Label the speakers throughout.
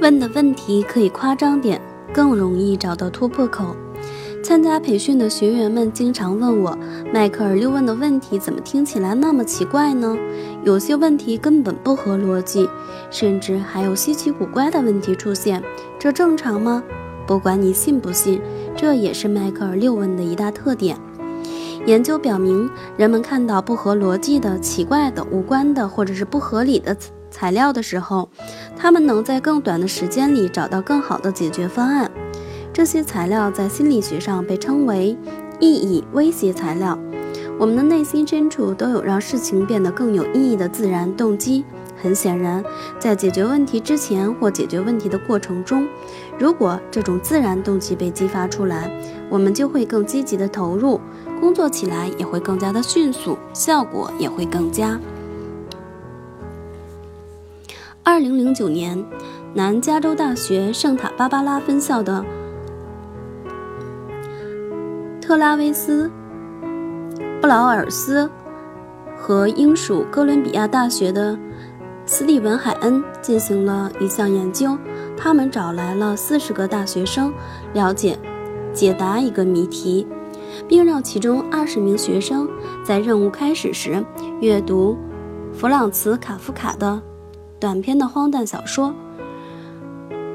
Speaker 1: 问的问题可以夸张点，更容易找到突破口。参加培训的学员们经常问我，迈克尔六问的问题怎么听起来那么奇怪呢？有些问题根本不合逻辑，甚至还有稀奇古怪的问题出现，这正常吗？不管你信不信，这也是迈克尔六问的一大特点。研究表明，人们看到不合逻辑的、奇怪的、无关的或者是不合理的材料的时候，他们能在更短的时间里找到更好的解决方案。这些材料在心理学上被称为意义威胁材料。我们的内心深处都有让事情变得更有意义的自然动机。很显然，在解决问题之前或解决问题的过程中，如果这种自然动机被激发出来，我们就会更积极的投入，工作起来也会更加的迅速，效果也会更佳。二零零九年，南加州大学圣塔芭芭拉分校的。特拉维斯·布劳尔斯和英属哥伦比亚大学的斯蒂文·海恩进行了一项研究。他们找来了四十个大学生，了解解答一个谜题，并让其中二十名学生在任务开始时阅读弗朗茨·卡夫卡的短篇的荒诞小说。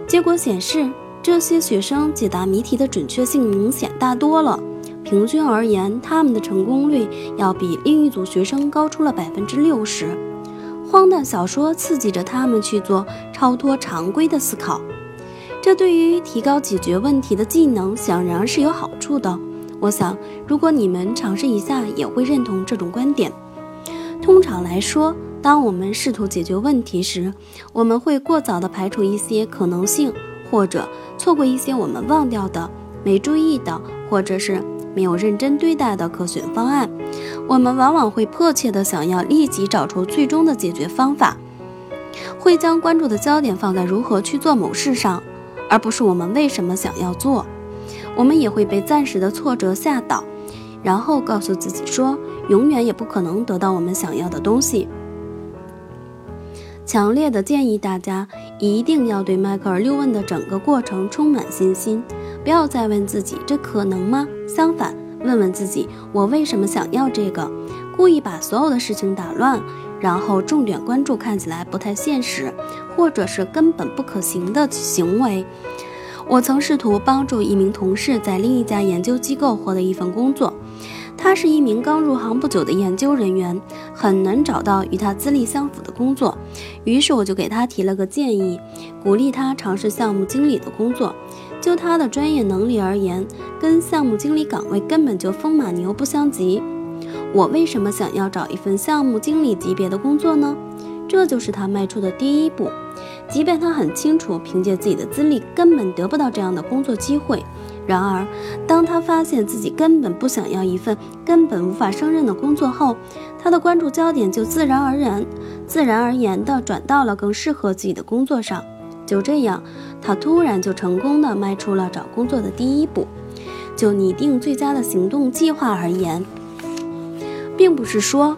Speaker 1: 结果显示，这些学生解答谜题的准确性明显大多了。平均而言，他们的成功率要比另一组学生高出了百分之六十。荒诞小说刺激着他们去做超脱常规的思考，这对于提高解决问题的技能显然是有好处的。我想，如果你们尝试一下，也会认同这种观点。通常来说，当我们试图解决问题时，我们会过早地排除一些可能性，或者错过一些我们忘掉的、没注意的，或者是。没有认真对待的可选方案，我们往往会迫切地想要立即找出最终的解决方法，会将关注的焦点放在如何去做某事上，而不是我们为什么想要做。我们也会被暂时的挫折吓倒，然后告诉自己说，永远也不可能得到我们想要的东西。强烈的建议大家一定要对迈克尔六问的整个过程充满信心。不要再问自己这可能吗？相反，问问自己我为什么想要这个？故意把所有的事情打乱，然后重点关注看起来不太现实，或者是根本不可行的行为。我曾试图帮助一名同事在另一家研究机构获得一份工作。他是一名刚入行不久的研究人员，很难找到与他资历相符的工作。于是我就给他提了个建议，鼓励他尝试项目经理的工作。就他的专业能力而言，跟项目经理岗位根本就风马牛不相及。我为什么想要找一份项目经理级别的工作呢？这就是他迈出的第一步。即便他很清楚，凭借自己的资历根本得不到这样的工作机会。然而，当他发现自己根本不想要一份根本无法胜任的工作后，他的关注焦点就自然而然、自然而然地转到了更适合自己的工作上。就这样，他突然就成功地迈出了找工作的第一步。就拟定最佳的行动计划而言，并不是说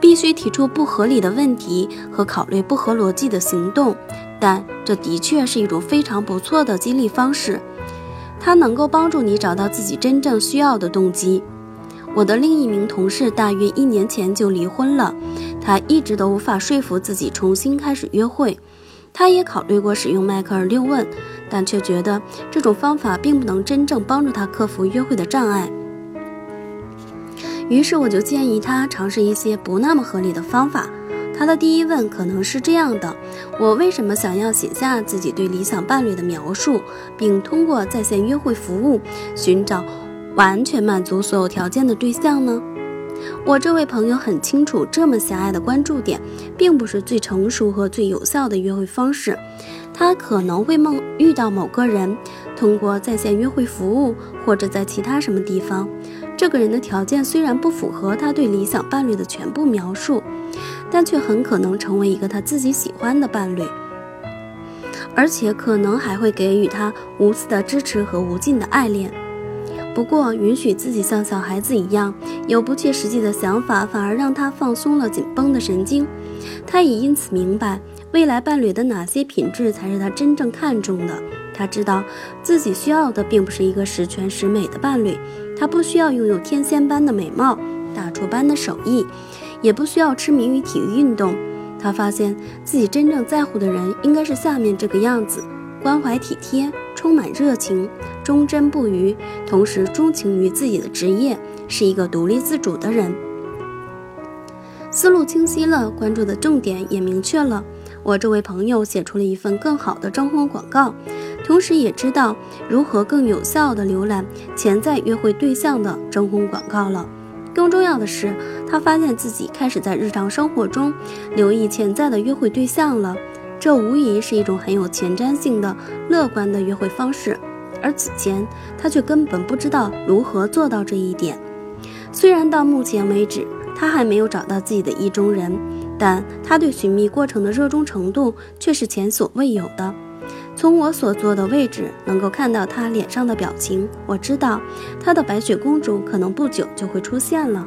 Speaker 1: 必须提出不合理的问题和考虑不合逻辑的行动，但这的确是一种非常不错的激励方式。它能够帮助你找到自己真正需要的动机。我的另一名同事大约一年前就离婚了，他一直都无法说服自己重新开始约会。他也考虑过使用迈克尔六问，但却觉得这种方法并不能真正帮助他克服约会的障碍。于是我就建议他尝试一些不那么合理的方法。他的第一问可能是这样的：我为什么想要写下自己对理想伴侣的描述，并通过在线约会服务寻找完全满足所有条件的对象呢？我这位朋友很清楚，这么狭隘的关注点并不是最成熟和最有效的约会方式。他可能会梦遇到某个人，通过在线约会服务或者在其他什么地方，这个人的条件虽然不符合他对理想伴侣的全部描述。但却很可能成为一个他自己喜欢的伴侣，而且可能还会给予他无私的支持和无尽的爱恋。不过，允许自己像小孩子一样有不切实际的想法，反而让他放松了紧绷的神经。他也因此明白，未来伴侣的哪些品质才是他真正看重的。他知道自己需要的并不是一个十全十美的伴侣，他不需要拥有天仙般的美貌、大厨般的手艺，也不需要痴迷于体育运动。他发现自己真正在乎的人应该是下面这个样子：关怀体贴、充满热情、忠贞不渝，同时钟情于自己的职业，是一个独立自主的人。思路清晰了，关注的重点也明确了。我这位朋友写出了一份更好的征婚广告。同时也知道如何更有效地浏览潜在约会对象的征婚广告了。更重要的是，他发现自己开始在日常生活中留意潜在的约会对象了。这无疑是一种很有前瞻性的、乐观的约会方式。而此前，他却根本不知道如何做到这一点。虽然到目前为止，他还没有找到自己的意中人，但他对寻觅过程的热衷程度却是前所未有的。从我所坐的位置能够看到他脸上的表情，我知道他的白雪公主可能不久就会出现了。